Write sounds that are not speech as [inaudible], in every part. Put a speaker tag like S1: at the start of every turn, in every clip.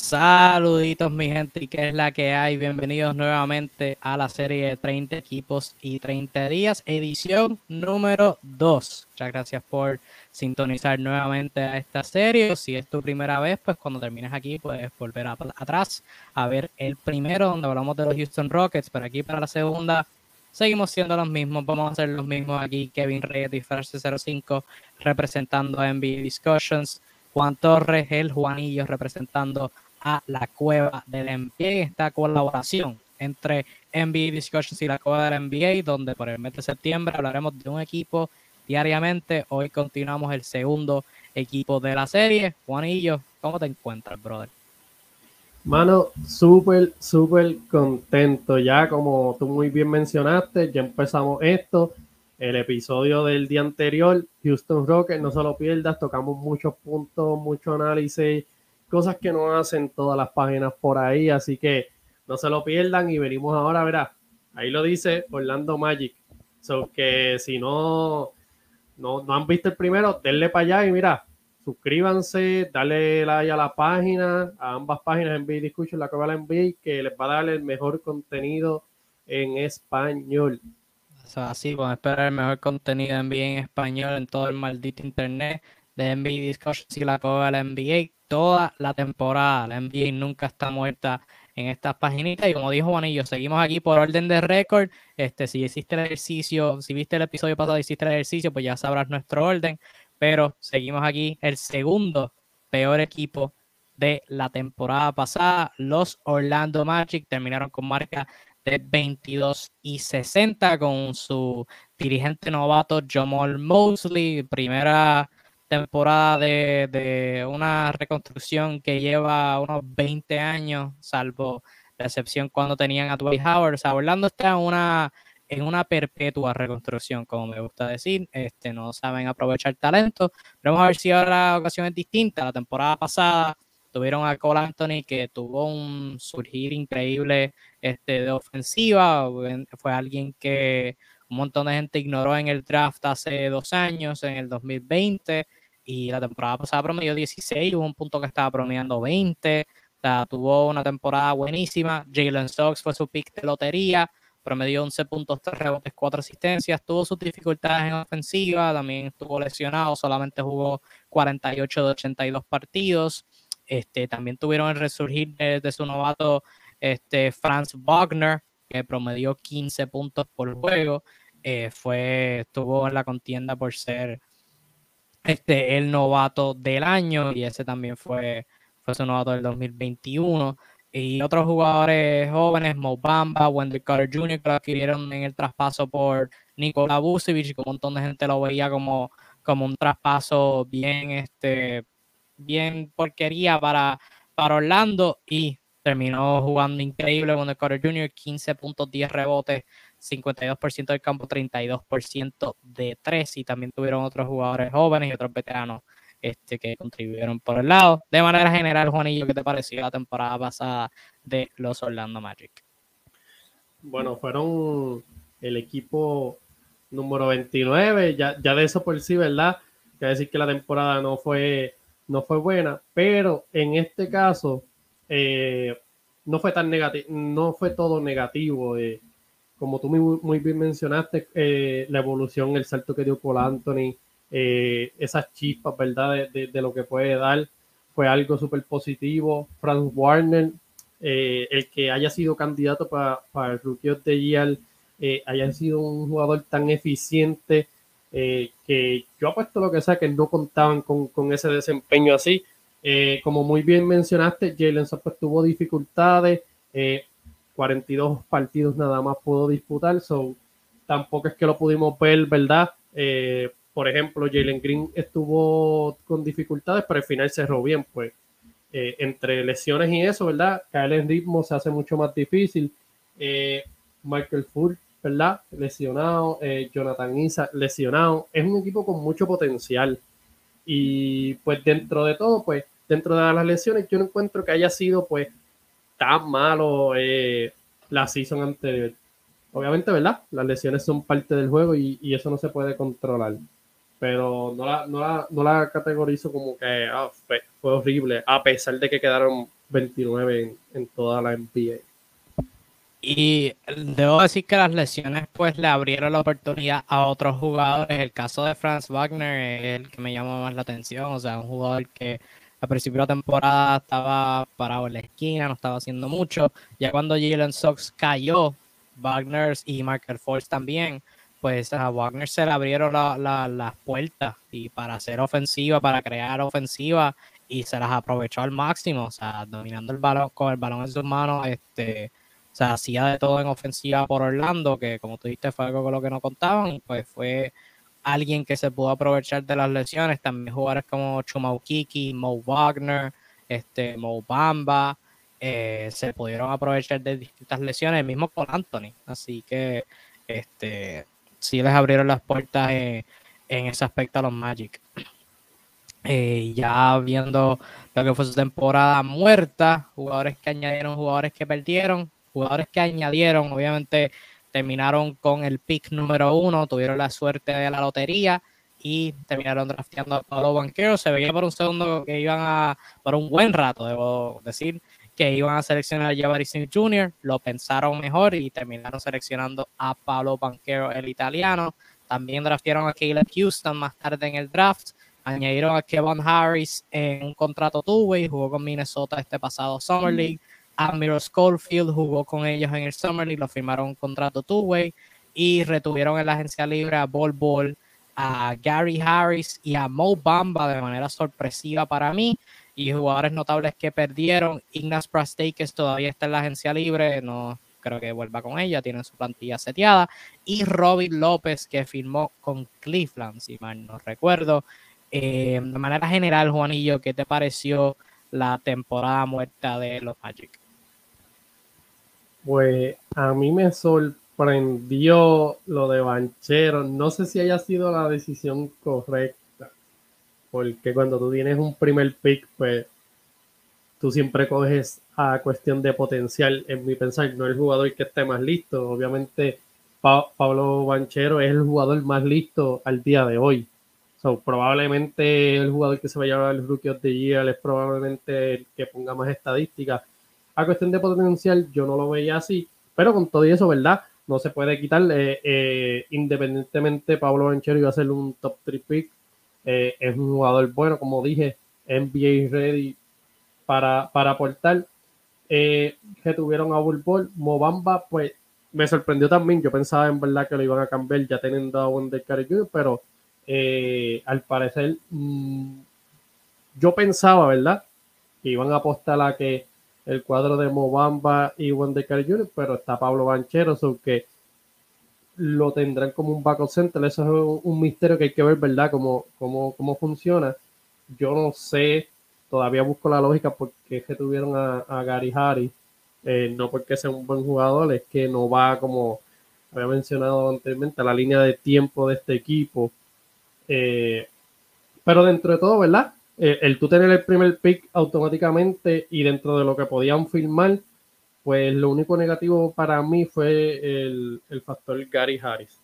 S1: Saluditos mi gente, y que es la que hay. Bienvenidos nuevamente a la serie de 30 equipos y 30 días, edición número 2. Muchas gracias por sintonizar nuevamente a esta serie. Si es tu primera vez, pues cuando termines aquí puedes volver atrás a ver el primero donde hablamos de los Houston Rockets, pero aquí para la segunda seguimos siendo los mismos. Vamos a ser los mismos aquí. Kevin Reyes y Farce 05 representando a NBA Discussions. Juan Torres, el Juanillo, representando a la cueva del NBA. Esta colaboración entre NBA Discussions y la cueva del NBA, donde por el mes de septiembre hablaremos de un equipo diariamente. Hoy continuamos el segundo equipo de la serie. Juanillo, ¿cómo te encuentras, brother?
S2: Mano, súper, súper contento. Ya como tú muy bien mencionaste, ya empezamos esto el episodio del día anterior, Houston Rockets, no se lo pierdas, tocamos muchos puntos, mucho análisis, cosas que no hacen todas las páginas por ahí, así que no se lo pierdan y venimos ahora, verá, ahí lo dice Orlando Magic, so que si no, no, han visto el primero, denle para allá y mira, suscríbanse, dale like a la página, a ambas páginas en Discussion, la que va la NBA, que les va a dar el mejor contenido en español.
S1: Así, vamos a esperar el mejor contenido NBA en español en todo el maldito internet. De NBA Discussions y la coba de la NBA toda la temporada. La NBA nunca está muerta en estas paginitas y como dijo Juanillo, seguimos aquí por orden de récord. Este, si hiciste el ejercicio, si viste el episodio pasado, hiciste el ejercicio, pues ya sabrás nuestro orden. Pero seguimos aquí el segundo peor equipo de la temporada pasada. Los Orlando Magic terminaron con marca 22 y 60 con su dirigente novato Jamal Mosley, primera temporada de, una reconstrucción que lleva unos 20 años, salvo la excepción cuando tenían a Dwight Howard. O sea, Orlando está en una, en una perpetua reconstrucción, como me gusta decir. Este, no saben aprovechar talento. Pero vamos a ver si ahora la ocasión es distinta. La temporada pasada tuvieron a Cole Anthony que tuvo un surgir increíble este, de ofensiva. Fue alguien que un montón de gente ignoró en el draft hace dos años, en el 2020, y la temporada pasada promedió 16, hubo un punto que estaba promediando 20. tuvo una temporada buenísima. Jalen Sox fue su pick de lotería, promedió 11 puntos, 3 rebotes, 4 asistencias. Tuvo sus dificultades en ofensiva, también estuvo lesionado, solamente jugó 48 de 82 partidos. Este, también tuvieron el resurgir de, su novato este, Franz Wagner, que promedió 15 puntos por juego. Eh, fue, estuvo en la contienda por ser este, el novato del año y ese también fue, fue su novato del 2021. Y otros jugadores jóvenes, Mo Bamba, Wendell Carter Jr., que lo adquirieron en el traspaso por Nikola Vucevic, y un montón de gente lo veía como, como un traspaso bien este, bien porquería para, para Orlando y terminó jugando increíble el Carter Jr., 15 puntos, 10 rebotes, 52% del campo, 32% de 3 y también tuvieron otros jugadores jóvenes y otros veteranos este, que contribuyeron por el lado. De manera general, Juanillo, ¿qué te pareció la temporada pasada de los Orlando Magic?
S2: Bueno, fueron el equipo número 29, ya, ya de eso por sí, ¿verdad? Quiere decir que la temporada no fue no fue buena, pero en este caso eh, no fue tan negativo, no fue todo negativo. Eh, como tú muy, bien mencionaste, eh, la evolución, el salto que dio Cole Anthony, esas chispas, ¿verdad? De, lo que puede dar, fue algo súper positivo. Frank Warner, el que haya sido candidato para, para el Rookie of the Year, haya sido un jugador tan eficiente eh, que yo apuesto lo que sea que no contaban con, ese desempeño así. Eh, como muy bien mencionaste, Jalen pues tuvo dificultades, 42 eh, partidos nada más pudo disputar, so, tampoco es que lo pudimos ver, ¿verdad? por ejemplo, Jalen Green estuvo con dificultades, pero al final cerró bien, pues entre lesiones y eso, ¿verdad? Caer en ritmo se hace mucho más difícil. Michael Fultz ¿verdad? Lesionado, eh, Jonathan Isa lesionado. Es un equipo con mucho potencial. Y pues dentro de todo, pues dentro de las lesiones, yo no encuentro que haya sido pues tan malo eh, la season anterior. Obviamente, ¿verdad? Las lesiones son parte del juego y, eso no se puede controlar. pero no la, no la, no la categorizo como que ah, fue, horrible, a pesar de que quedaron 29 en, en toda la NBA.
S1: Y debo decir que las lesiones pues le abrieron la oportunidad a otros jugadores. El caso de Franz Wagner es el que me llama más la atención. O sea, un jugador que al principio de la temporada estaba parado en la esquina, no estaba haciendo mucho. Ya cuando Jalen Sox cayó, Wagner y Michael Force también, pues a Wagner se le abrieron las puertas y para hacer ofensiva, para crear ofensiva y se las aprovechó al máximo. O sea, dominando el balón con el balón en sus manos, este o sea, hacía de todo en ofensiva por Orlando, que como tú dijiste fue algo con lo que no contaban, pues fue alguien que se pudo aprovechar de las lesiones. También jugadores como Chumaukiki, Mo Wagner, este, Mo Bamba, eh, se pudieron aprovechar de distintas lesiones, mismo con Anthony. Así que este, sí les abrieron las puertas en, ese aspecto a los Magic. Eh, ya viendo lo que fue su temporada muerta, jugadores que añadieron, jugadores que perdieron, jugadores que añadieron, obviamente terminaron con el pick número uno, tuvieron la suerte de la lotería y terminaron drafteando a Pablo Banquero. Se veía por un segundo que iban a, por un buen rato, debo decir, que iban a seleccionar a Jabari Smith Jr., lo pensaron mejor y terminaron seleccionando a Pablo Banquero, el italiano. También draftearon a Caleb Houston más tarde en el draft. Añadieron a Kevin Harris en un contrato two-way, jugó con Minnesota este pasado Summer League. Admiral Schofield jugó con ellos en el Summer League, lo firmaron contrato two-way y retuvieron en la agencia libre a Bol Bol, a Gary Harris y a Mo Bamba de manera sorpresiva para mí. Y jugadores notables que perdieron, Ignas Prasteikis todavía está en la agencia libre, no creo que vuelva con ella, tiene su plantilla seteada. Y Robin López que firmó con Cleveland, si mal no recuerdo. Eh, de manera general, Juanillo, ¿qué te pareció la temporada muerta de los Magic?
S2: Pues a mí me sorprendió lo de Banchero. No sé si haya sido la decisión correcta, porque cuando tú tienes un primer pick, pues tú siempre coges a cuestión de potencial, en mi pensar, no el jugador que esté más listo. Obviamente, Pablo Banchero es el jugador más listo al día de hoy. So, probablemente el jugador que se va a llevar el Rookie of the Year es probablemente el que ponga más estadísticas a cuestión de potencial, yo no lo veía así, pero con todo eso, ¿verdad? No se puede quitar, eh, eh, independientemente, Pablo Banchero iba a ser un top 3 pick, eh, es un jugador bueno, como dije, NBA ready para, para aportar. que tuvieron a Bullball, Mobamba, pues me sorprendió también. Yo pensaba en verdad que lo iban a cambiar ya teniendo a Wonder Jr., pero al parecer mm, yo pensaba, ¿verdad? Que iban a apostar a que el cuadro de Mobamba y Wendecar Jr., pero está Pablo Banchero, so que lo tendrán como un backup center. Eso es un, misterio que hay que ver, ¿verdad? Cómo, cómo, cómo funciona. Yo no sé, todavía busco la lógica porque es que tuvieron a, Gary Harris, eh, no porque sea un buen jugador, es que no va como había mencionado anteriormente a la línea de tiempo de este equipo. Eh, pero dentro de todo, ¿verdad? Eh, el tú tener el primer pick automáticamente y dentro de lo que podían filmar, pues lo único negativo para mí fue el, factor Gary Harris.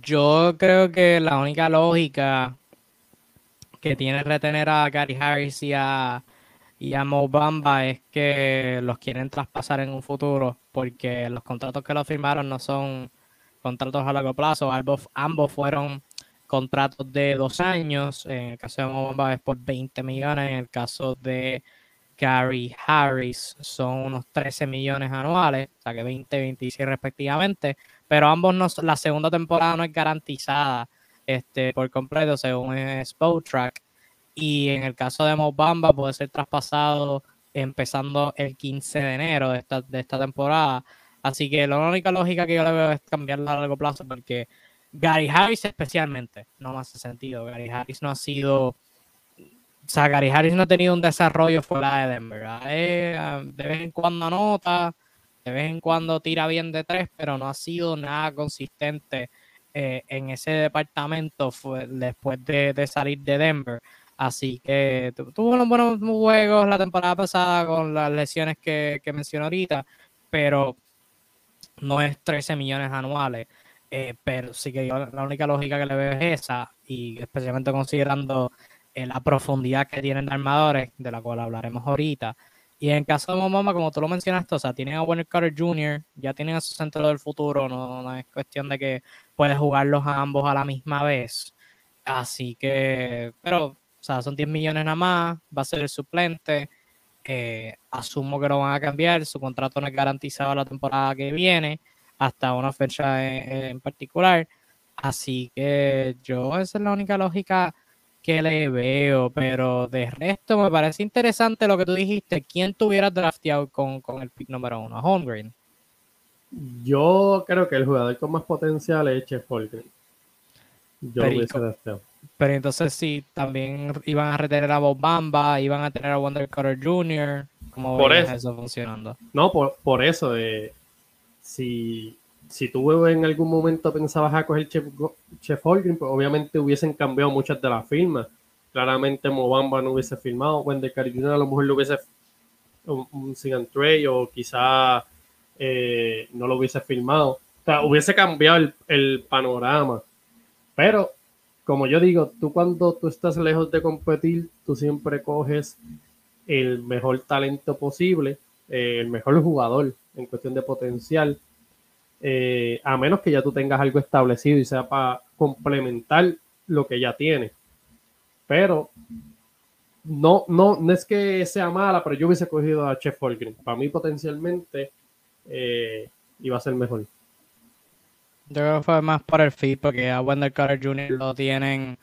S1: Yo creo que la única lógica que tiene retener a Gary Harris y a, y a Bamba es que los quieren traspasar en un futuro porque los contratos que lo firmaron no son contratos a largo plazo, ambos, ambos fueron contratos de dos años. En el caso de Mobamba es por 20 millones. En el caso de Gary Harris son unos 13 millones anuales, o sea que 20, 26 respectivamente. Pero ambos no, la segunda temporada no es garantizada este, por completo según Spotrack. Y en el caso de Mobamba puede ser traspasado empezando el 15 de enero de esta, de esta temporada. Así que la única lógica que yo le veo es cambiarla a largo plazo porque Gary Harris especialmente, no me hace sentido. Gary Harris no ha sido, o sea, Gary Harris no ha tenido un desarrollo fuera de Denver. Eh, de vez en cuando anota, de vez en cuando tira bien de tres, pero no ha sido nada consistente eh, en ese departamento fue, después de, salir de Denver. Así que tuvo unos buenos juegos la temporada pasada con las lesiones que, que mencioné ahorita, pero no es 13 millones anuales. Eh, pero sí que yo la única lógica que le veo es esa, y especialmente considerando eh, la profundidad que tienen armadores, de la cual hablaremos ahorita. Y en caso de Momoma, como tú lo mencionaste, o sea, tienen a Warner Carter Jr., ya tienen a su centro del futuro, no, no es cuestión de que puedes jugarlos a ambos a la misma vez. Así que, pero, o sea, son 10 millones nada más, va a ser el suplente. Eh, asumo que lo van a cambiar, su contrato no es garantizado la temporada que viene, hasta una fecha en, particular. Así que yo, esa es la única lógica que le veo, pero de resto me parece interesante lo que tú dijiste. ¿Quién tuviera drafteado con, con el pick número uno? Holmgren.
S2: Yo creo que el jugador con más potencial es Chef Holgren.
S1: Yo pero, pero entonces sí, también iban a retener a Bob Bamba, iban a tener a Wonder Carter Jr. ¿Cómo por eso, funcionando?
S2: No, por, por eso, eh, si, si tú en algún momento pensabas a coger Chef, Chef Holgren, pues obviamente hubiesen cambiado muchas de las firmas. Claramente Mobamba no hubiese firmado, Wender Carter Jr. a lo mejor lo hubiese un, un Trey o quizá eh, no lo hubiese firmado. O sea, hubiese cambiado el panorama pero, como yo digo, tú cuando tú estás lejos de competir, tú siempre coges el mejor talento posible, eh, el mejor jugador en cuestión de potencial, eh, a menos que ya tú tengas algo establecido y sea para complementar lo que ya tienes. Pero no, no, no es que sea mala, pero yo hubiese cogido a Chef Holgren. Para mí potencialmente eh, iba a ser mejor.
S1: Yo creo que fue más por el fit, porque a Wendell Carter Jr. lo tienen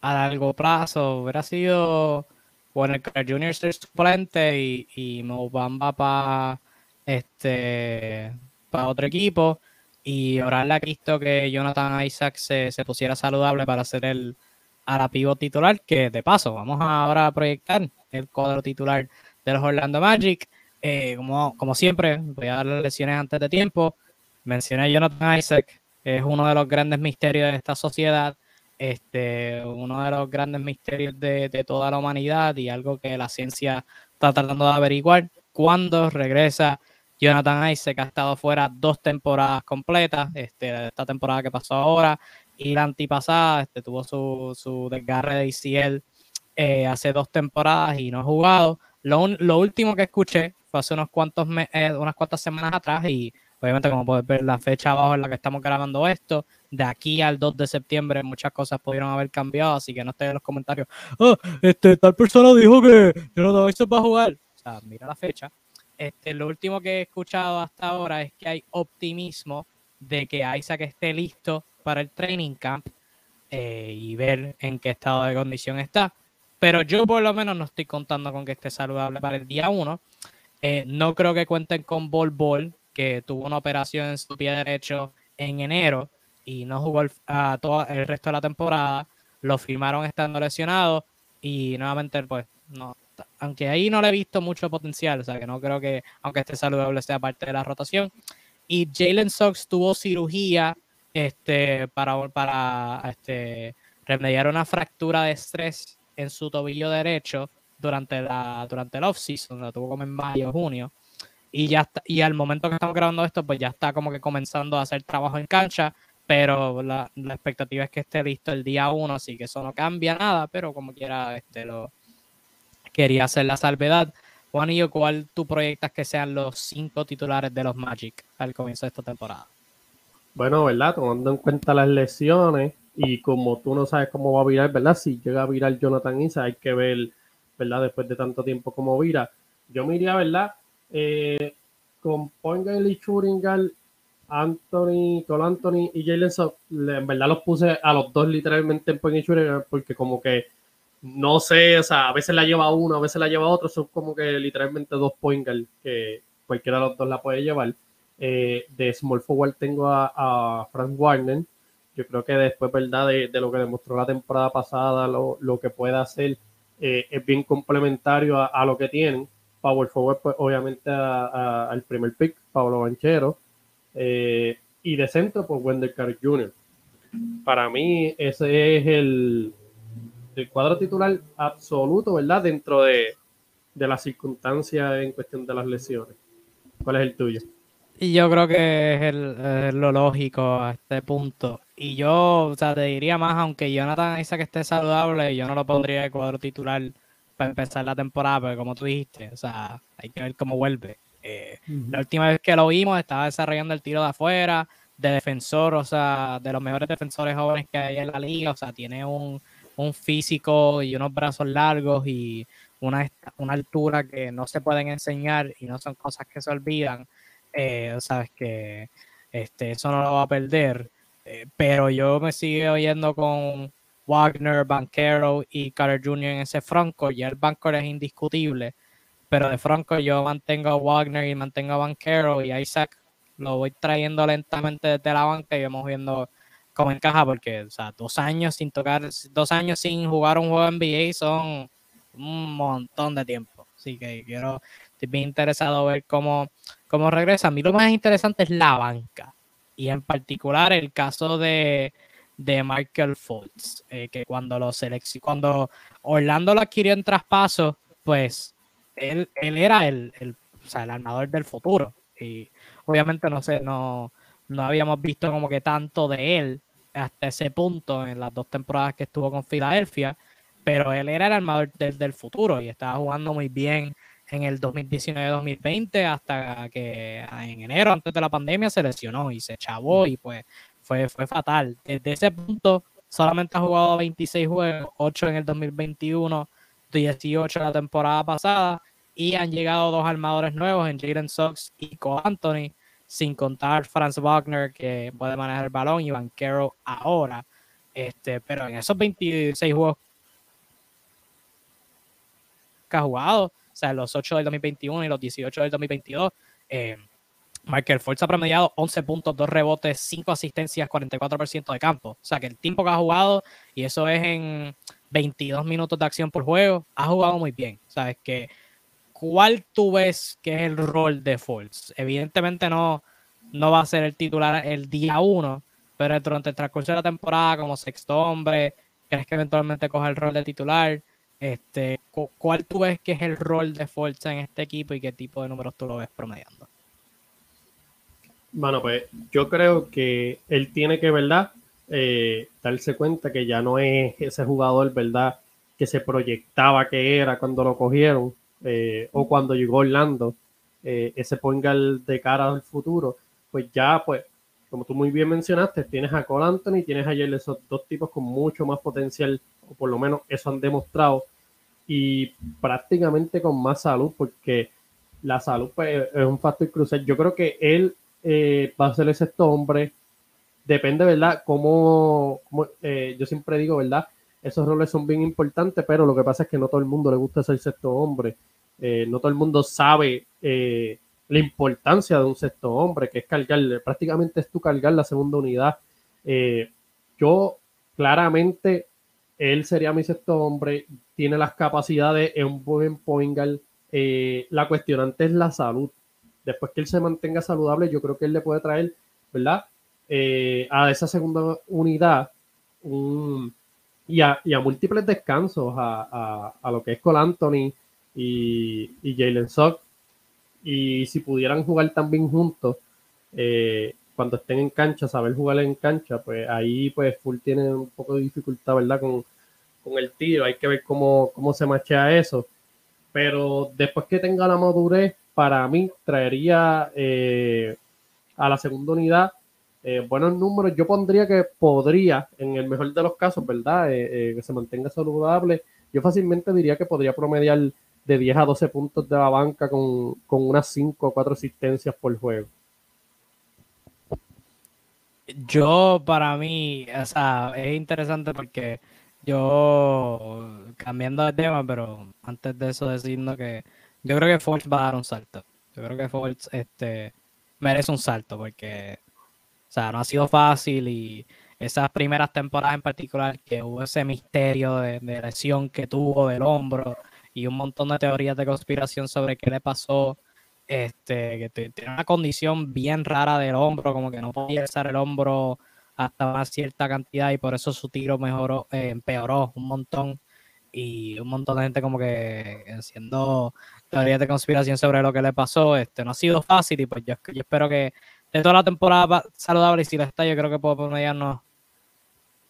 S1: a largo plazo. Hubiera sido Wendell Carter Jr. ser suplente y, y Mobamba para este para otro equipo y orarle a Cristo que Jonathan Isaac se, pusiera saludable para ser el arapivo titular, que de paso vamos ahora a proyectar el cuadro titular de los Orlando Magic. Eh, como, como siempre, voy a dar las lesiones antes de tiempo. Mencioné Jonathan Isaac, es uno de los grandes misterios de esta sociedad, este, uno de los grandes misterios de, toda la humanidad y algo que la ciencia está tratando de averiguar. Cuando regresa Jonathan Isaac, ha estado fuera dos temporadas completas, este, esta temporada que pasó ahora y la antipasada, este, tuvo su, su desgarre de ICL eh, hace dos temporadas y no ha jugado. Lo, lo último que escuché fue hace unos cuantos eh, unas cuantas semanas atrás y Obviamente, como puedes ver, la fecha abajo en la que estamos grabando esto, de aquí al 2 de septiembre muchas cosas pudieron haber cambiado, así que no esté en los comentarios, oh, este, tal persona dijo que no eso va a jugar. O sea, mira la fecha. Este, lo último que he escuchado hasta ahora es que hay optimismo de que Isaac esté listo para el training camp eh, y ver en qué estado de condición está. Pero yo por lo menos no estoy contando con que esté saludable para el día 1. Eh, no creo que cuenten con Bol Bol que tuvo una operación en su pie derecho en enero y no jugó el, todo el resto de la temporada. Lo firmaron estando lesionado y nuevamente, pues, no, aunque ahí no le he visto mucho potencial, o sea que no creo que, aunque esté saludable, sea parte de la rotación. Y Jalen Sox tuvo cirugía este, para, para este, remediar una fractura de estrés en su tobillo derecho durante, la, durante el off-season, lo tuvo como en mayo, junio y ya está, y al momento que estamos grabando esto, pues ya está como que comenzando a hacer trabajo en cancha, pero la, expectativa es que esté listo el día uno, así que eso no cambia nada, pero como quiera, este lo quería hacer la salvedad. Juan y yo, ¿cuál tú proyectas que sean los cinco titulares de los Magic al comienzo de esta temporada?
S2: Bueno, ¿verdad? Tomando en cuenta las lesiones y como tú no sabes cómo va a virar, ¿verdad? Si llega a virar Jonathan Isa, hay que ver, ¿verdad? Después de tanto tiempo cómo vira. Yo me ¿verdad? eh, con Poingal y Churingal, Anthony, Cole Anthony y Jalen Sock, en verdad los puse a los dos literalmente en Point y Churingal porque como que no sé, o sea, a veces la lleva uno, a veces la lleva otro, son como que literalmente dos Poingal que cualquiera de los dos la puede llevar. Eh, de Small Forward tengo a, Frank Warner. Yo creo que después, ¿verdad? De, lo que demostró la temporada pasada, lo, que puede hacer eh, es bien complementario a, lo que tienen. Power Forward, pues obviamente al primer pick, Pablo Banchero. Eh, y de centro, pues Wendell Carter Jr. Para mí, ese es el, el cuadro titular absoluto, ¿verdad? Dentro de, de las circunstancias en cuestión de las lesiones. ¿Cuál es el tuyo?
S1: yo creo que es, el, lo lógico a este punto. Y yo, o sea, te diría más, aunque Jonathan dice que esté saludable, yo no lo pondría de cuadro titular para empezar la temporada, pero como tú dijiste, o sea, hay que ver cómo vuelve. Eh, la última vez que lo vimos estaba desarrollando el tiro de afuera, de defensor, o sea, de los mejores defensores jóvenes que hay en la liga, o sea, tiene un, un físico y unos brazos largos y una, una altura que no se pueden enseñar y no son cosas que se olvidan. Eh, sabes que este, eso no lo va a perder. Eh, pero yo me sigo oyendo con Wagner, Banquero y Carter Jr. en ese Franco. Ya el Banco es indiscutible. Pero de Franco yo mantengo a Wagner y mantengo a Banquero y Isaac lo voy trayendo lentamente desde la banca y vamos viendo cómo encaja porque o sea, dos años sin tocar, dos años sin jugar un juego NBA son un montón de tiempo. Así que quiero, estoy bien interesado ver cómo, cómo regresa. A mí lo más interesante es la banca y en particular el caso de, de Michael Fultz, eh, que cuando lo cuando Orlando lo adquirió en traspaso, pues él, él era el, el, o sea, el armador del futuro. Y obviamente no sé, no, no habíamos visto como que tanto de él hasta ese punto en las dos temporadas que estuvo con Filadelfia, pero él era el armador del, del futuro y estaba jugando muy bien en el 2019-2020 hasta que en enero, antes de la pandemia, se lesionó y se chavó y pues fue, fue fatal. Desde ese punto solamente ha jugado 26 juegos, 8 en el 2021, 18 la temporada pasada y han llegado dos armadores nuevos en Jaden Sox y Cole Anthony, sin contar Franz Wagner que puede manejar el balón y Banquero ahora. Este, pero en esos 26 juegos que ha jugado, o sea, los 8 del 2021 y los 18 del 2022. Eh, Michael Fultz ha promediado 11 puntos, 2 rebotes, 5 asistencias, 44% de campo. O sea, que el tiempo que ha jugado, y eso es en 22 minutos de acción por juego, ha jugado muy bien. Sabes que, ¿cuál tú ves que es el rol de Fultz? Evidentemente no, no va a ser el titular el día 1, pero durante el transcurso de la temporada, como sexto hombre, ¿crees que eventualmente coja el rol de titular? Este, ¿Cuál tú ves que es el rol de Forza en este equipo y qué tipo de números tú lo ves promediando?
S2: Bueno, pues yo creo que él tiene que, ¿verdad? Eh, darse cuenta que ya no es ese jugador, ¿verdad? Que se proyectaba que era cuando lo cogieron eh, o cuando llegó Orlando, eh, ese ponga de cara al futuro, pues ya, pues, como tú muy bien mencionaste, tienes a Cole Anthony, tienes a esos dos tipos con mucho más potencial o por lo menos eso han demostrado, y prácticamente con más salud, porque la salud pues, es un factor crucial. Yo creo que él eh, va a ser el sexto hombre, depende, ¿verdad? Como, eh, yo siempre digo, ¿verdad? Esos roles son bien importantes, pero lo que pasa es que no todo el mundo le gusta ser sexto hombre. Eh, no todo el mundo sabe la importancia de un sexto hombre, que es cargar, prácticamente es tu cargar la segunda unidad. yo claramente él sería mi sexto hombre, tiene las capacidades, es un buen point eh, la cuestionante es la salud. Después que él se mantenga saludable, yo creo que él le puede traer, ¿verdad? Eh, a esa segunda unidad y, a, múltiples descansos a, lo que es Cole Anthony y, y Jalen Sock. Y si pudieran jugar también juntos, eh, cuando estén en cancha, saber jugar en cancha, pues ahí pues Full tiene un poco de dificultad, ¿verdad? Con, el tiro, hay que ver cómo, cómo se machea eso. Pero después que tenga la madurez, para mí traería eh, a la segunda unidad eh, buenos números. Yo pondría que podría, en el mejor de los casos, ¿verdad? Que se mantenga saludable. Yo fácilmente diría que podría promediar de 10 a 12 puntos de la banca con, con unas 5 o 4 asistencias por juego.
S1: Yo, para mí, o sea, es interesante porque yo, cambiando de tema, pero antes de eso diciendo que yo creo que Force va a dar un salto. Yo creo que Force este, merece un salto porque, o sea, no ha sido fácil y esas primeras temporadas en particular que hubo ese misterio de, de lesión que tuvo del hombro y un montón de teorías de conspiración sobre qué le pasó este, que tiene una condición bien rara del hombro, como que no podía alzar el hombro hasta una cierta cantidad y por eso su tiro mejoró, eh, empeoró un montón. y un montón de gente como que haciendo teorías de conspiración sobre lo que le pasó. Este, no ha sido fácil y pues yo, espero que de toda la temporada saludable y si lo está, yo creo que puedo ponernos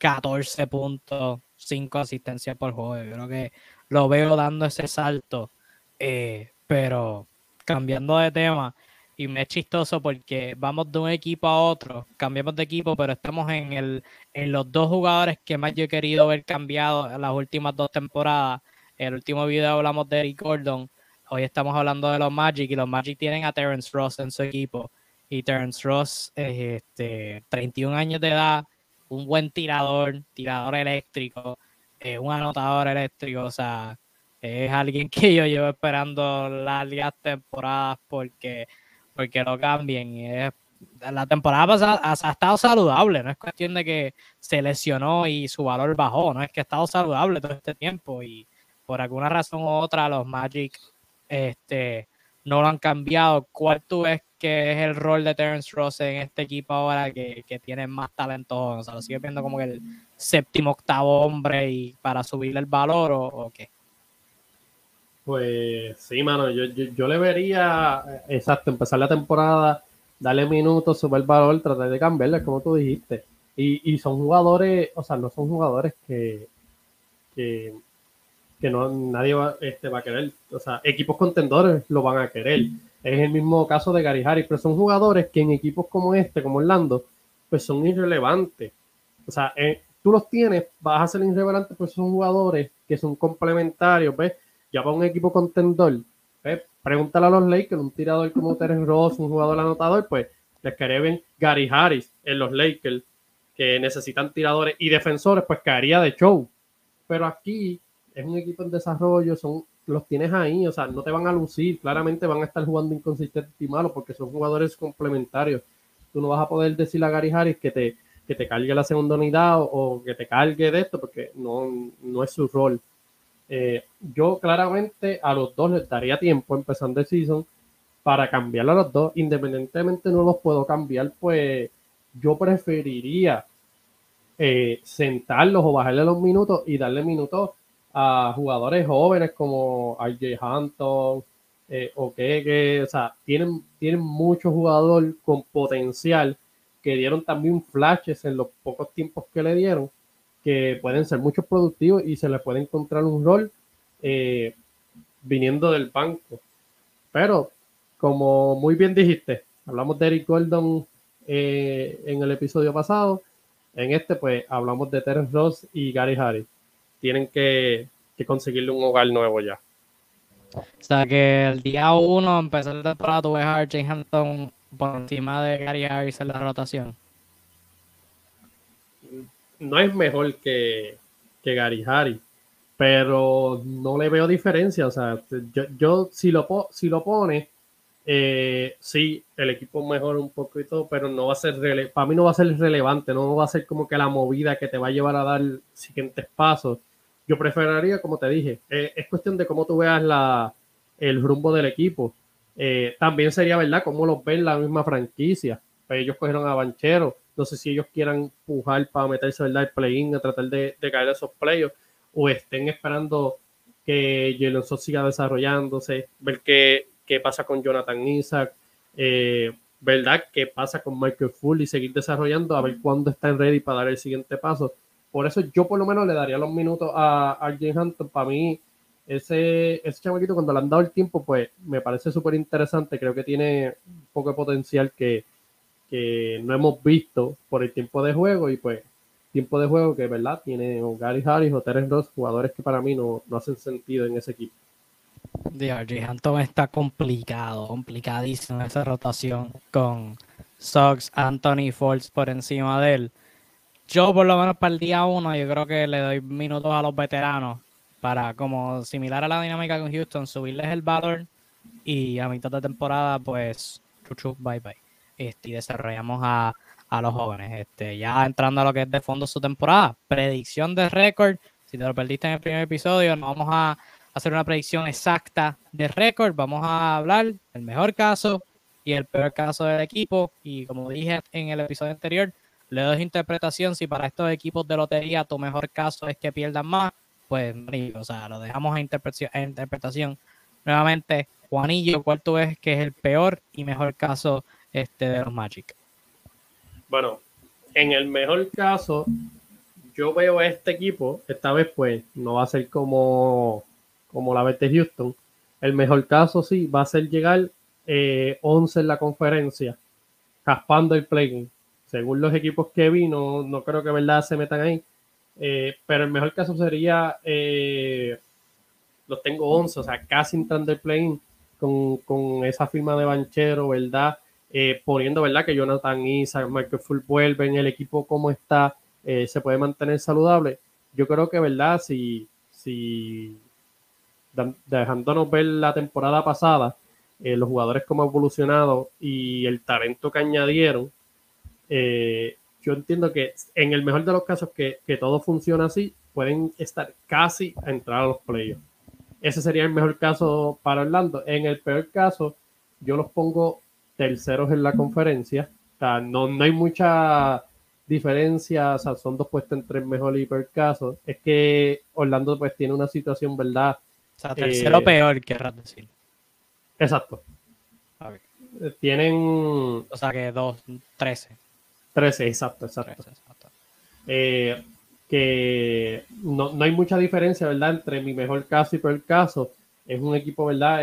S1: 14.5 asistencias por juego. Yo creo que lo veo dando ese salto. Eh, pero cambiando de tema, y me es chistoso porque vamos de un equipo a otro, cambiamos de equipo, pero estamos en, el, en los dos jugadores que más yo he querido ver cambiado en las últimas dos temporadas. En el último video hablamos de Eric Gordon, hoy estamos hablando de los Magic y los Magic tienen a Terence Ross en su equipo. Y Terence Ross es este, 31 años de edad, un buen tirador, tirador eléctrico, eh, un anotador eléctrico, o sea, es alguien [laughs] que yo llevo esperando largas temporadas porque porque lo cambien. Es, la temporada pasada ha, estado saludable, no es cuestión de que se lesionó y su valor bajó, no es que ha estado saludable todo este tiempo y por alguna razón u otra los Magic este, no lo han cambiado. ¿Cuál tú ves que es el rol de Terence Ross en este equipo ahora que, tiene más talento? O sea, lo sigue viendo como el séptimo, octavo hombre y para subirle el valor o qué?
S2: Pues sí, mano, yo, yo, le vería, exacto, empezar la temporada, darle minutos, subir el valor, tratar de cambiarle, como tú dijiste. Y, y son jugadores, o sea, no son jugadores que, que, no, nadie va, este, va a querer. O sea, equipos contendores lo van a querer. Es el mismo caso de Gary Harris, pero son jugadores que en equipos como este, como Orlando, pues son irrelevantes. O sea, eh, tú los tienes, vas a ser irrelevante, pues son jugadores que son complementarios, ¿ves? ya para un equipo contendor, pues, pregúntale a los Lakers, un tirador como Terence Ross, un jugador anotador, pues les bien Gary Harris en los Lakers, que necesitan tiradores y defensores, pues caería de show. Pero aquí es un equipo en desarrollo, son los tienes ahí, o sea, no te van a lucir, claramente van a estar jugando inconsistente y malo porque son jugadores complementarios. Tú no vas a poder decirle a Gary Harris que te, que te cargue la segunda unidad o, que te cargue de esto porque no, no es su rol. Eh, yo claramente a los dos les daría tiempo empezando el season para cambiar a los dos. Independientemente no los puedo cambiar, pues yo preferiría eh, sentarlos o bajarle los minutos y darle minutos a jugadores jóvenes como RJ Hampton eh, o que, o sea, tienen, tienen mucho jugador con potencial que dieron también flashes en los pocos tiempos que le dieron que pueden ser muchos productivos y se les puede encontrar un rol eh, viniendo del banco. Pero, como muy bien dijiste, hablamos de Eric Gordon eh, en el episodio pasado. En este, pues, hablamos de Terence Ross y Gary Harris. Tienen que, conseguirle un hogar nuevo ya.
S1: O sea que el día uno, empezar la temporada, tuve a RJ Hampton por encima de Gary Harris en la rotación
S2: no es mejor que, que Gary Harris, pero no le veo diferencia. O sea, yo, si, lo, si lo pone, eh, sí, el equipo mejora un poquito, pero no va a ser para mí no va a ser relevante, no va a ser como que la movida que te va a llevar a dar siguientes pasos. Yo preferiría, como te dije, eh, es cuestión de cómo tú veas la, el rumbo del equipo. Eh, también sería verdad cómo los ven la misma franquicia. Pues ellos cogieron a Banchero, no sé si ellos quieran pujar para meterse ¿verdad? el play-in, a tratar de, caer a esos playoffs, o estén esperando que Jalen siga desarrollándose, ver qué, qué, pasa con Jonathan Isaac, eh, verdad qué pasa con Michael Full y seguir desarrollando, a ver cuándo están ready para dar el siguiente paso. Por eso yo por lo menos le daría los minutos a, a James Hampton. Para mí, ese, ese chamaquito cuando le han dado el tiempo, pues me parece súper interesante. Creo que tiene un poco de potencial que, que no hemos visto por el tiempo de juego y pues tiempo de juego que, ¿verdad? Tiene o Gary Harris o Terence Ross, jugadores que para mí no, no hacen sentido en ese equipo.
S1: DRG Hampton está complicado, complicadísimo esa rotación con Sox, Anthony Force por encima de él. Yo, por lo menos para el día uno, yo creo que le doy minutos a los veteranos para, como similar a la dinámica con Houston, subirles el valor y a mitad de temporada, pues, chuchu, bye bye. Este, y desarrollamos a, los jóvenes. Este, ya entrando a lo que es de fondo su temporada, predicción de récord. Si te lo perdiste en el primer episodio, no vamos a hacer una predicción exacta de récord. Vamos a hablar del mejor caso y el peor caso del equipo. Y como dije en el episodio anterior, le doy interpretación si para estos equipos de lotería tu mejor caso es que pierdan más, pues, o sea, lo dejamos a a interpretación. Nuevamente, Juanillo, ¿cuál tú ves que es el peor y mejor caso este, de los Magic?
S2: Bueno, en el mejor caso, yo veo a este equipo, esta vez pues no va a ser como, como la vez de Houston. El mejor caso sí va a ser llegar eh, 11 en la conferencia, raspando el play Según los equipos que vi, no, creo que verdad se metan ahí. Eh, pero el mejor caso sería, eh, los tengo 11, o sea, casi entrando el play con, con esa firma de Banchero, ¿verdad? Eh, poniendo, ¿verdad? Que Jonathan Isaac, Michael Full vuelven, el equipo como está, se puede mantener saludable. Yo creo que, ¿verdad? Si, si dejándonos ver la temporada pasada, los jugadores como evolucionado y el talento que añadieron, yo entiendo que en el mejor de los casos que, que todo funciona así, pueden estar casi a entrar a los playoffs. Ese sería el mejor caso para Orlando. En el peor caso, yo los pongo terceros en la conferencia. O sea, no, no hay mucha diferencia, o sea, son dos puestos entre el mejor y peor caso. Es que Orlando pues tiene una situación, ¿verdad?
S1: O sea, tercero eh, peor, querrás decir.
S2: Exacto. Eh, tienen...
S1: O sea, que dos, trece.
S2: Trece, exacto, exacto. Eh, que no, no, hay mucha diferencia, ¿verdad? Entre mi mejor caso y peor caso. Es un equipo, ¿verdad?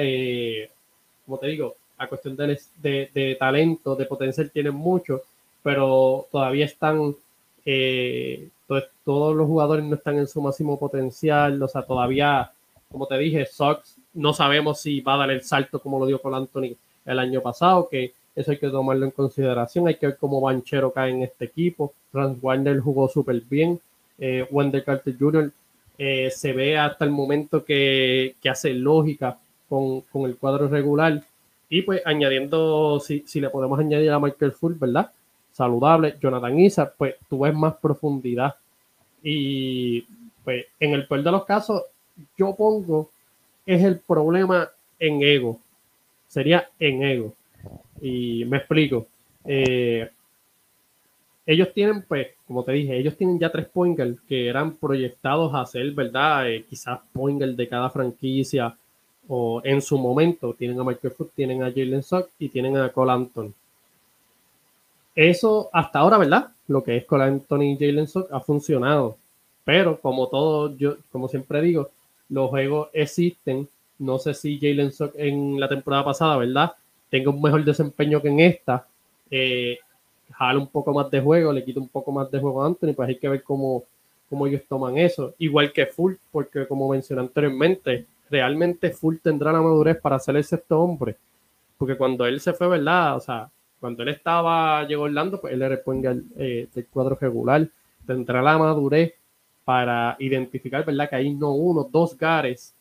S2: como te digo, a cuestión de, talento, de potencial, tienen mucho, pero todavía están, eh, todos los jugadores no están en su máximo potencial, o sea, todavía, como te dije, Sox no sabemos si va a dar el salto como lo dio con Anthony el año pasado, que eso hay que tomarlo en consideración, hay que ver cómo Banchero cae en este equipo, Franz Warner jugó súper bien, eh, Wendell Carter Jr. Eh, se ve hasta el momento que, hace lógica con, con el cuadro regular, y pues añadiendo, si, si le podemos añadir a Michael Full, ¿verdad? Saludable, Jonathan Isa, pues tú ves más profundidad. Y pues en el peor de los casos, yo pongo, es el problema en ego. Sería en ego. Y me explico. Eh, ellos tienen, pues, como te dije, ellos tienen ya tres pointers que eran proyectados a ser, ¿verdad? Eh, quizás pointers de cada franquicia o en su momento tienen a Michael Foot, tienen a Jalen Sock y tienen a Cole Anton. Eso hasta ahora, ¿verdad? Lo que es Cole Anton y Jalen Sock ha funcionado. Pero como todo, yo como siempre digo, los juegos existen. No sé si Jalen Sock en la temporada pasada, ¿verdad? Tenga un mejor desempeño que en esta. Eh, un poco más de juego, le quita un poco más de juego a Anthony, pues hay que ver cómo, cómo ellos toman eso. Igual que Full, porque como mencioné anteriormente, realmente Full tendrá la madurez para ser el sexto hombre. Porque cuando él se fue, ¿verdad? O sea, cuando él estaba, llegó Orlando, pues él era el eh, del cuadro regular. Tendrá la madurez para identificar, ¿verdad? Que hay no uno, dos gares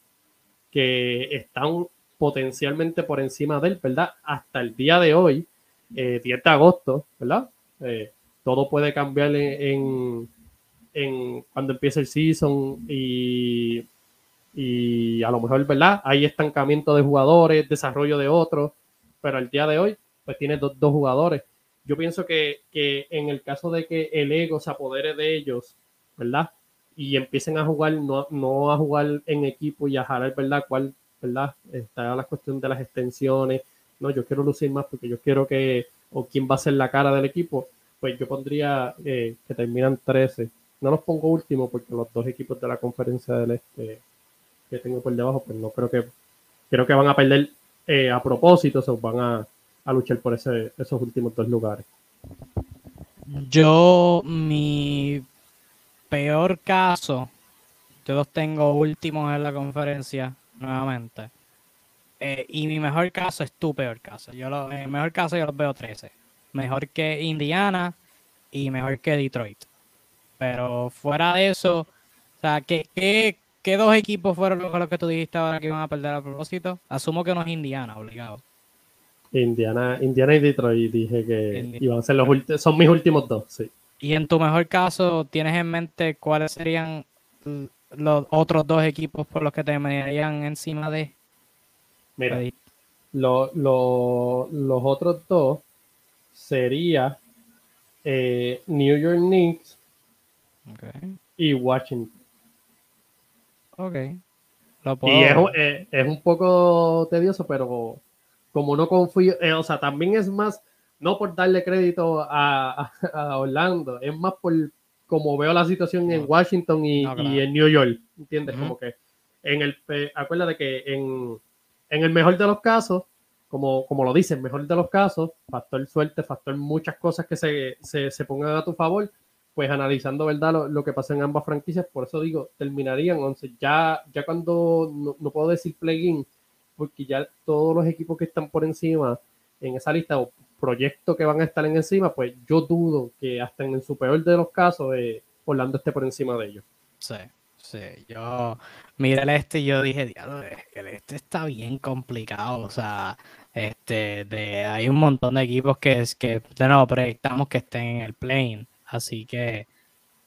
S2: que están potencialmente por encima de él, ¿verdad? Hasta el día de hoy, 10 eh, de agosto, ¿verdad? Eh, todo puede cambiar en, en, cuando empiece el season y y a lo mejor, ¿verdad? Hay estancamiento de jugadores, desarrollo de otros, pero al día de hoy, pues tiene dos jugadores. Yo pienso que, en el caso de que el ego se apodere de ellos, ¿verdad? Y empiecen a jugar, no, no a jugar en equipo y a jalar, ¿verdad? ¿Cuál, ¿verdad? Está la cuestión de las extensiones. No, yo quiero lucir más porque yo quiero que, o quién va a ser la cara del equipo, pues yo pondría eh, que terminan 13. No los pongo último porque los dos equipos de la conferencia del este que tengo por debajo, pues no creo que creo que van a perder eh, a propósito, o van a, luchar por ese, esos últimos dos lugares.
S1: Yo, mi peor caso, yo los tengo últimos en la conferencia, nuevamente. Eh, y mi mejor caso es tu peor caso. Yo lo, en el mejor caso yo los veo 13. Mejor que Indiana y mejor que Detroit. Pero fuera de eso, o sea, ¿qué, qué, ¿Qué dos equipos fueron los, que tú dijiste ahora que iban a perder a propósito? Asumo que no es Indiana, obligado.
S2: Indiana, Indiana y Detroit dije que iban a ser los últimos, son mis últimos dos, sí.
S1: Y en tu mejor caso, ¿tienes en mente cuáles serían los otros dos equipos por los que te meterían encima de?
S2: Mira, los otros dos sería eh, New York Knicks y Washington.
S1: Ok.
S2: Y es, es, un poco tedioso, pero como no confío, eh, o sea, también es más, no por darle crédito a, a, Orlando, es más por como veo la situación en Washington y, y en New York, ¿entiendes? Como que en el, acuérdate que en, en el mejor de los casos, como, como lo dicen, mejor de los casos, factor suerte, factor muchas cosas que se, se, se pongan a tu favor, pues analizando verdad lo, que pasa en ambas franquicias, por eso digo, terminarían 11. Ya, ya cuando no, puedo decir plugin, porque ya todos los equipos que están por encima en esa lista o proyectos que van a estar en encima, pues yo dudo que hasta en su peor de los casos eh, Orlando esté por encima de ellos.
S1: Sí, sí. Yo miré el este y yo dije, diablo, el este está bien complicado. O sea, este, de, hay un montón de equipos que, es, que de proyectamos que estén en el plane. Así que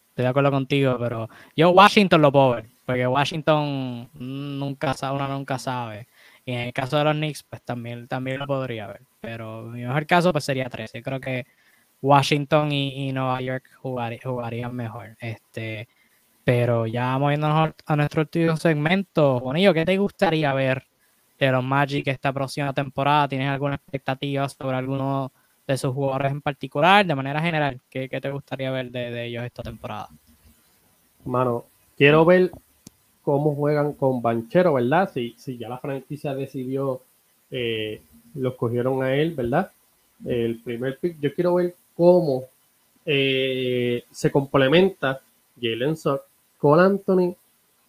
S1: estoy de acuerdo contigo, pero yo Washington lo puedo ver, porque Washington nunca sabe, uno nunca sabe. Y en el caso de los Knicks, pues también, también lo podría ver. Pero mi mejor caso pues sería 13. Creo que Washington y, Nueva York jugarían mejor. Este, pero ya moviéndonos a nuestro último segmento, Bonillo, ¿qué te gustaría ver de los Magic esta próxima temporada? ¿Tienes alguna expectativa sobre alguno de sus jugadores en particular, de manera general, ¿qué, te gustaría ver de, ellos esta temporada?
S2: Mano, quiero ver cómo juegan con Banchero, ¿verdad? Si, si ya la franquicia decidió, eh, lo cogieron a él, ¿verdad? El primer pick, yo quiero ver cómo eh, se complementa Jalen Sock con Anthony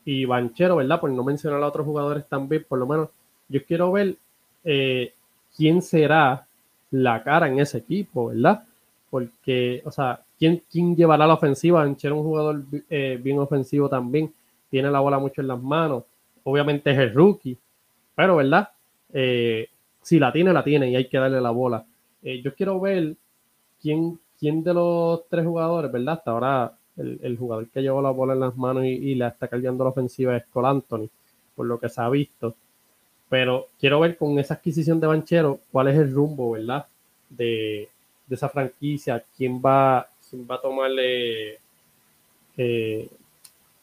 S2: y Banchero, ¿verdad? Por no mencionar a otros jugadores también, por lo menos yo quiero ver eh, quién será la cara en ese equipo, ¿verdad? Porque, o sea, ¿quién, quién llevará la ofensiva? Ancher es un jugador bien ofensivo también, tiene la bola mucho en las manos, obviamente es el rookie, pero, ¿verdad? Eh, si la tiene, la tiene y hay que darle la bola. Eh, yo quiero ver quién, quién de los tres jugadores, ¿verdad? Hasta ahora el, jugador que llevó la bola en las manos y, la está cargando la ofensiva es Cole Anthony, por lo que se ha visto pero quiero ver con esa adquisición de Banchero cuál es el rumbo, ¿verdad? De, esa franquicia, quién va, quién va a tomarle eh,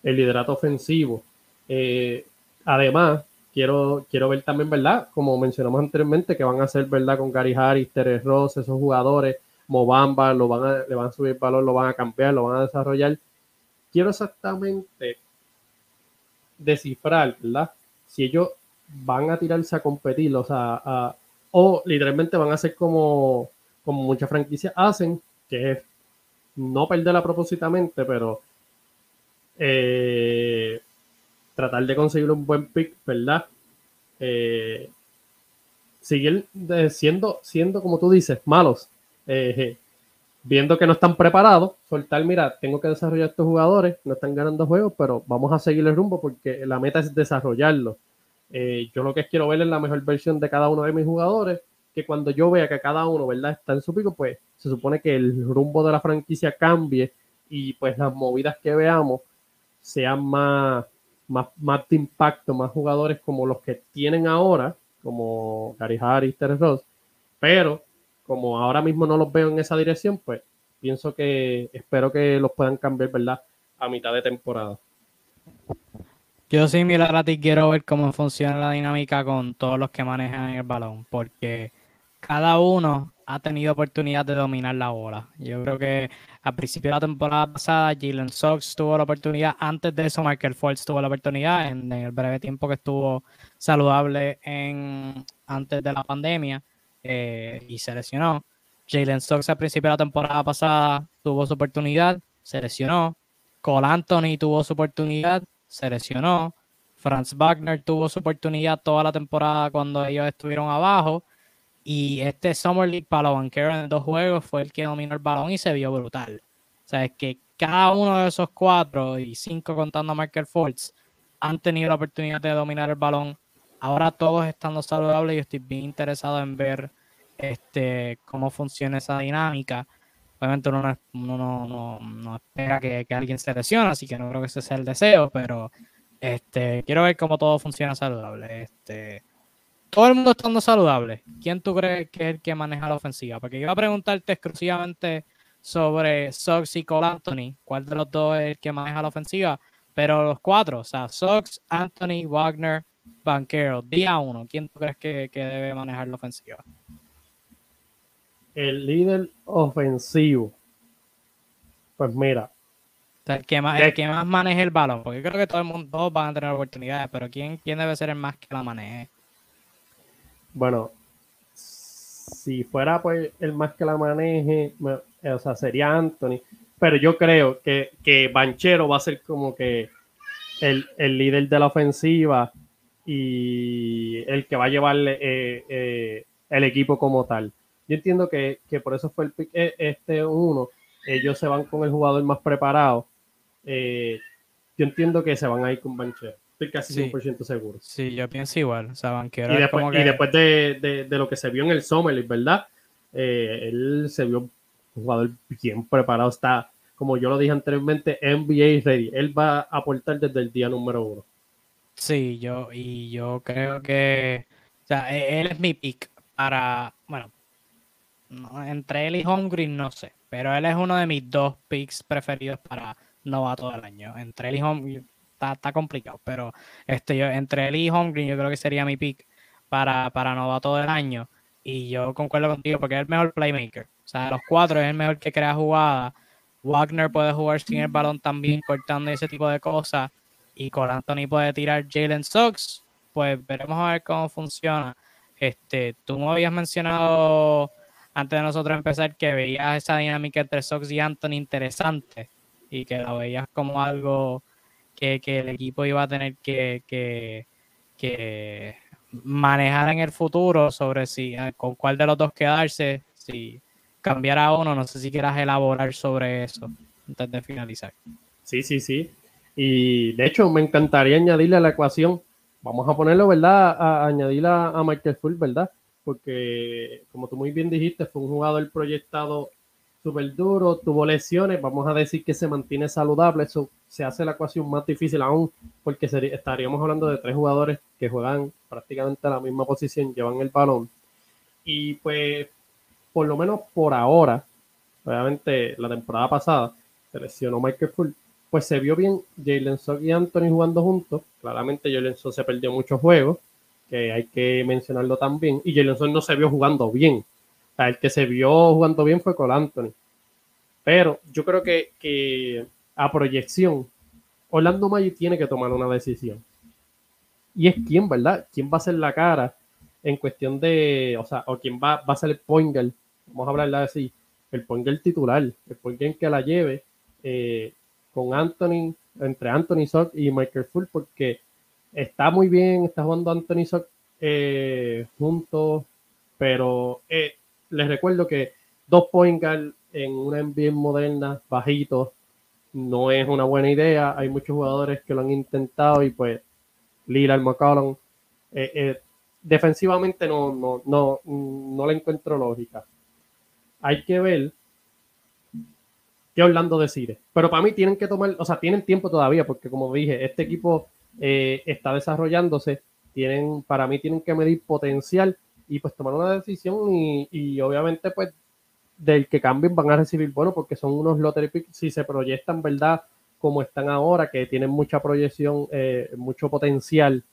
S2: el liderato ofensivo. Eh, además, quiero, quiero ver también, ¿verdad? Como mencionamos anteriormente, que van a hacer, ¿verdad? Con Gary Harris, Teres Ross, esos jugadores, Mobamba, lo van a, le van a subir valor, lo van a cambiar, lo van a desarrollar. Quiero exactamente descifrar, ¿verdad? Si ellos van a tirarse a competir, o sea, o literalmente van a hacer como, como muchas franquicias hacen, que es no perderla propósitamente, pero eh, tratar de conseguir un buen pick, ¿verdad? Eh, seguir siendo, siendo, como tú dices, malos, eh, viendo que no están preparados, soltar, mira, tengo que desarrollar estos jugadores, no están ganando juegos, pero vamos a seguir el rumbo porque la meta es desarrollarlo. Eh, yo lo que quiero ver es la mejor versión de cada uno de mis jugadores, que cuando yo vea que cada uno, ¿verdad?, está en su pico, pues se supone que el rumbo de la franquicia cambie y pues las movidas que veamos sean más, más, más de impacto, más jugadores como los que tienen ahora, como Gary Harris, Terry Ross, pero como ahora mismo no los veo en esa dirección, pues pienso que espero que los puedan cambiar, ¿verdad?, a mitad de temporada.
S1: Yo similar a ti quiero ver cómo funciona la dinámica con todos los que manejan el balón, porque cada uno ha tenido oportunidad de dominar la bola. Yo creo que al principio de la temporada pasada, Jalen Sox tuvo la oportunidad, antes de eso Michael Fultz tuvo la oportunidad en, el breve tiempo que estuvo saludable en, antes de la pandemia eh, y se lesionó. Jalen Sox al principio de la temporada pasada tuvo su oportunidad, se lesionó. Cole Anthony tuvo su oportunidad, se lesionó. Franz Wagner tuvo su oportunidad toda la temporada cuando ellos estuvieron abajo. Y este Summer League para los banqueros en dos juegos fue el que dominó el balón y se vio brutal. O sea, es que cada uno de esos cuatro y cinco contando a Michael Fultz han tenido la oportunidad de dominar el balón. Ahora todos estando saludables y estoy bien interesado en ver este, cómo funciona esa dinámica. Obviamente uno no, no, espera que, alguien se lesione, así que no creo que ese sea el deseo, pero este, quiero ver cómo todo funciona saludable. Este, todo el mundo estando saludable, ¿quién tú crees que es el que maneja la ofensiva? Porque iba a preguntarte exclusivamente sobre Sox y Cole Anthony, cuál de los dos es el que maneja la ofensiva, Pero los cuatro, o sea, Sox, Anthony, Wagner, Banquero, día uno, ¿quién tú crees que, que debe manejar la ofensiva?
S2: El líder ofensivo. Pues mira,
S1: el, que más, el que más maneje el balón, porque yo creo que todo el mundo, todos van a tener oportunidades, pero ¿quién, quién debe ser el más que la maneje?
S2: Bueno, si fuera pues el más que la maneje, o sea, sería Anthony, pero yo creo que, que Banchero va a ser como que el, líder de la ofensiva y el que va a llevarle eh, eh, el equipo como tal. Yo entiendo que, por eso fue el eh, este uno. Ellos se van con el jugador más preparado. yo entiendo que se van a ir con Banchero. Estoy casi 100% seguro.
S1: Sí, yo pienso igual. O sea, Banquero
S2: y después, de, lo que se vio en el Summer ¿verdad? él se vio un jugador bien preparado. Está, como yo lo dije anteriormente, NBA ready. Él va a aportar desde el día número uno.
S1: Sí, yo, y yo creo que, o sea, e, él es mi pick para, bueno, entre él y Holmgren no sé, pero él es uno de mis dos picks preferidos para novato del año. Entre él y Holmgren está, complicado, pero este, yo, entre él y Holmgren yo creo que sería mi pick para, para novato del año. Y yo concuerdo contigo porque es el mejor playmaker. O sea, de los cuatro es el mejor que crea jugada. Wagner puede jugar sin el balón también, cortando ese tipo de cosas y con Anthony puede tirar Jalen Sox, pues veremos a ver cómo funciona. Este, tú me habías mencionado antes de nosotros empezar que veías esa dinámica entre Sox y Anthony interesante y que la veías como algo que, el equipo iba a tener que, que, que, manejar en el futuro sobre si eh, con cuál de los dos quedarse, si cambiar a uno, no sé si quieras elaborar sobre eso antes de finalizar.
S2: Sí, sí, sí. Y de hecho, me encantaría añadirle a la ecuación, vamos a ponerlo, ¿verdad? A, a, Michael Full, ¿verdad? Porque, como tú muy bien dijiste, fue un jugador proyectado súper duro, tuvo lesiones, vamos a decir que se mantiene saludable, eso se hace la ecuación más difícil aún, porque estaríamos hablando de tres jugadores que juegan prácticamente la misma posición, llevan el balón. Y pues, por lo menos por ahora, obviamente la temporada pasada se lesionó Michael Full, pues se vio bien Jalen Sock y Anthony jugando juntos. Claramente Jalen Sock se perdió muchos juegos, que hay que mencionarlo también. Y Jalen Sock no se vio jugando bien. El que se vio jugando bien fue con Anthony. Pero yo creo que, a proyección, Orlando Magic tiene que tomar una decisión. Y es quién, ¿verdad? ¿Quién va a ser la cara en cuestión de, o sea, o quién va, va a ser el point Vamos a hablar así. El point titular, el point que la lleve. Eh, con Anthony, entre Anthony Sock y Michael Full, porque está muy bien, está jugando Anthony Sock eh, juntos, pero eh, les recuerdo que dos point guard en una NBA moderna, bajitos, no es una buena idea. Hay muchos jugadores que lo han intentado y pues Lillard, McCollum, eh, eh, defensivamente no, no, no, no le encuentro lógica. Hay que ver que Orlando decide. Pero para mí tienen que tomar, o sea, tienen tiempo todavía, porque como dije, este equipo eh, está desarrollándose, tienen, para mí tienen que medir potencial y pues tomar una decisión y, obviamente pues del que cambien van a recibir bueno porque son unos lottery picks si se proyectan verdad como están ahora que tienen mucha proyección eh, mucho potencial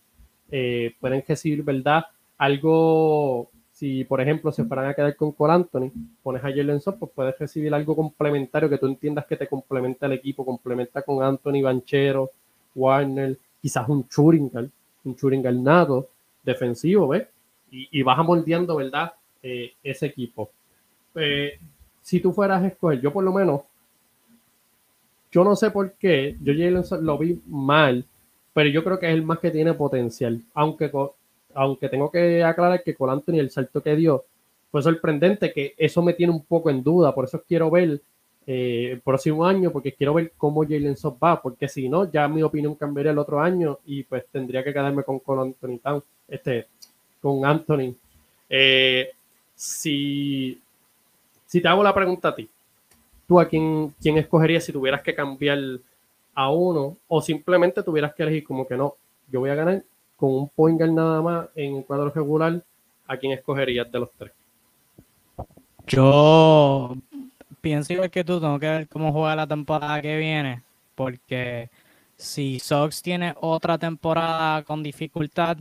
S2: eh, pueden recibir verdad algo si, por ejemplo, se fueran a quedar con Cole Anthony, pones a Jalen Sock, pues puedes recibir algo complementario que tú entiendas que te complementa el equipo, complementa con Anthony Banchero, Warner, quizás un Churingal, un Churingal nato, defensivo, ¿ves? Y, vas moldeando, ¿verdad? Eh, ese equipo. Eh, si tú fueras a escoger, yo por lo menos, yo no sé por qué, yo Jalen lo vi mal, pero yo creo que es el más que tiene potencial, aunque aunque tengo que aclarar que con Anthony el salto que dio fue sorprendente, que eso me tiene un poco en duda, por eso quiero ver eh, el próximo año, porque quiero ver cómo Jalen Sock va, porque si no, ya mi opinión cambiaría el otro año y pues tendría que quedarme con, con Anthony Town, este, con Anthony. Eh, si, si te hago la pregunta a ti, ¿tú a quién, quién escogerías si tuvieras que cambiar a uno o simplemente tuvieras que elegir como que no, yo voy a ganar con un point nada más en un cuadro regular, ¿a quién escogerías de los tres?
S1: Yo pienso igual que tú, tengo que ver cómo juega la temporada que viene, porque Si Sox tiene otra temporada con dificultad,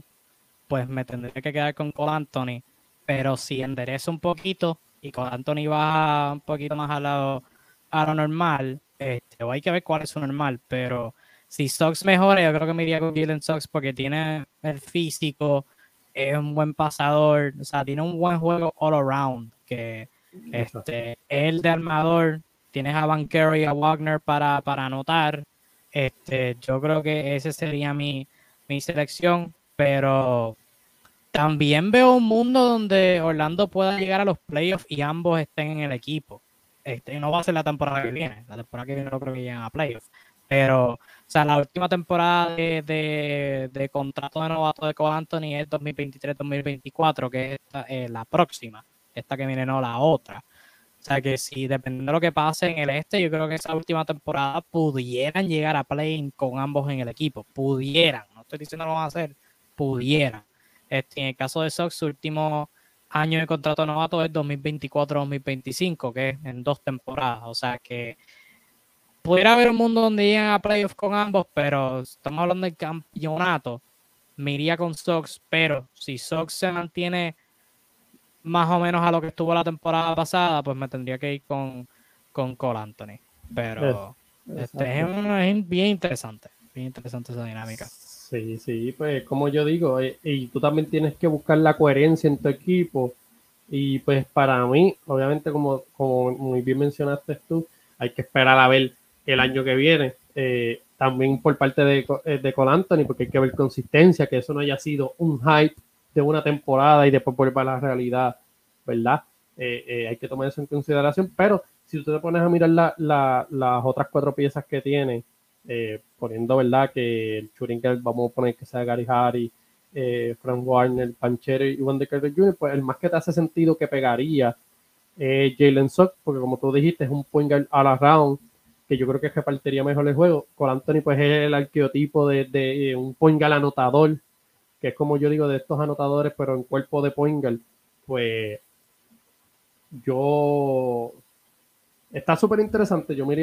S1: pues me tendría que quedar con Cole Anthony. Pero si endereza un poquito y Cole Anthony va un poquito más a lo, a lo normal, este, hay que ver cuál es su normal. Pero si Sox mejora, yo creo que me iría con Gillen Sox porque tiene el físico, es un buen pasador, o sea, tiene un buen juego all around. Que este, el de armador, tienes a Van y a Wagner para, para anotar. Este, yo creo que ese sería mi, mi selección, pero también veo un mundo donde Orlando pueda llegar a los playoffs y ambos estén en el equipo. Este, no va a ser la temporada que viene, la temporada que viene no creo que lleguen a playoffs, pero o sea, la última temporada de, de, contrato de novato de Cole Anthony es 2023-2024, que es eh, la próxima, esta que viene no la otra. O sea que si dependiendo de lo que pase en el este, yo creo que esa última temporada pudieran llegar a play con ambos en el equipo. Pudieran, no estoy diciendo lo van a hacer, pudieran. Este, en el caso de Sox, su último año de contrato novato es 2024-2025, que es en dos temporadas. O sea que pudiera haber un mundo donde lleguen a playoffs con ambos, pero estamos hablando del campeonato. Me iría con Sox, pero si Sox se mantiene más o menos a lo que estuvo la temporada pasada, pues me tendría que ir con, con Cole Anthony. Pero este es, bien interesante, bien interesante esa dinámica.
S2: Sí, sí, pues como yo digo, eh, y tú también tienes que buscar la coherencia en tu equipo. Y pues para mí, obviamente, como, como muy bien mencionaste tú, hay que esperar a ver el año que viene. Eh, también por parte de, eh, de Cole Anthony, porque hay que ver consistencia, que eso no haya sido un hype de una temporada y después volver a la realidad, ¿verdad? Hay que tomar eso en consideración, pero si tú te pones a mirar las otras cuatro piezas que tiene, eh, poniendo, ¿verdad? Que el Churinker, vamos a poner que sea Gary Harry, Frank Warner, Panchero y Wanda Carter Jr., pues el más que te hace sentido que pegaría Jalen Sock, porque como tú dijiste, es un point guard all around, que yo creo que repartiría mejor el juego. Con Anthony, pues es el arqueotipo de, de un point anotador, que es como yo digo de estos anotadores, pero en cuerpo de Poingal, pues yo está súper interesante. Yo me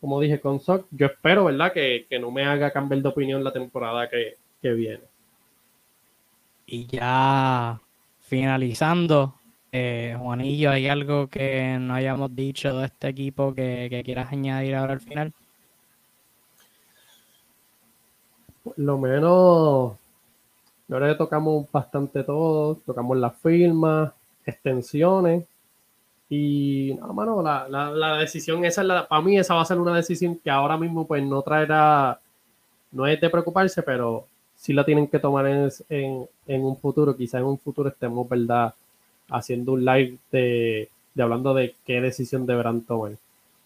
S2: como dije, con Sock. Yo espero, ¿verdad? Que, no me haga cambiar de opinión la temporada que, viene.
S1: Y ya finalizando, eh, Juanillo, ¿hay algo que no hayamos dicho de este equipo que, que quieras añadir ahora al final?
S2: Por lo menos Ahora ya tocamos bastante todo, tocamos las firmas, extensiones. Y no, mano, la, la, decisión esa, la, para mí esa va a ser una decisión que ahora mismo pues no traerá, no es de preocuparse, pero sí la tienen que tomar en, en, un futuro. Quizá en un futuro estemos, ¿verdad? Haciendo un live de, hablando de qué decisión deberán tomar.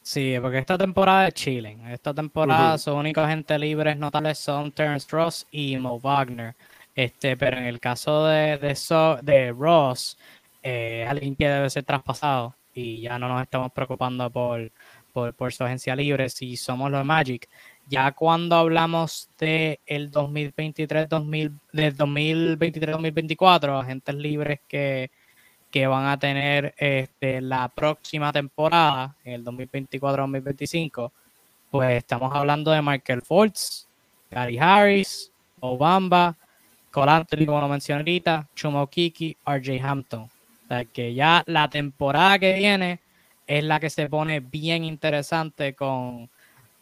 S1: Sí, porque esta temporada es chilling. Esta temporada su único gente libres notables son Terence Ross y Mo Wagner. Este, pero en el caso de, de, de Ross, eh, alguien debe ser traspasado y ya no nos estamos preocupando por, por, su agencia libre si somos los Magic. Ya cuando hablamos de el 2023, 2000, del 2023-2024, agentes libres que, que van a tener este, la próxima temporada, el 2024-2025, pues estamos hablando de Michael Fultz, Gary Harris, Obama, Cole como lo mencioné ahorita, Chumo Kiki, RJ Hampton. Que ya la temporada que viene es la que se pone bien interesante con,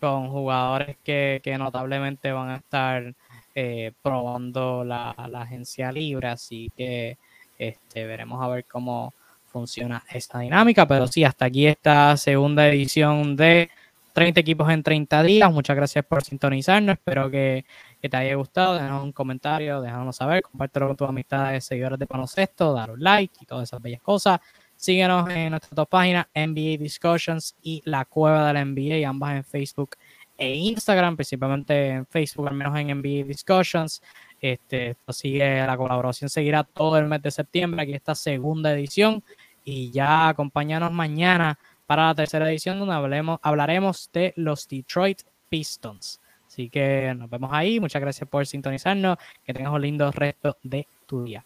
S1: con jugadores que, notablemente van a estar eh, probando la, agencia libre. Así que este, veremos a ver cómo funciona esta dinámica. Pero sí, hasta aquí esta segunda edición de 30 equipos en 30 días. Muchas gracias por sintonizarnos. Espero que que te haya gustado, déjanos un comentario, déjanos saber, compártelo con tus amistades, seguidores de Panocesto, dar un like y todas esas bellas cosas. Síguenos en nuestras dos páginas, NBA Discussions y La Cueva de la NBA, ambas en Facebook e Instagram, principalmente en Facebook, al menos en NBA Discussions. Este, esto sigue, la colaboración seguirá todo el mes de septiembre, aquí esta segunda edición, y ya acompáñanos mañana para la tercera edición, donde hablemos, hablaremos de los Detroit Pistons. Así que nos vemos ahí. Muchas gracias por sintonizarnos. Que tengas un lindo resto de tu día.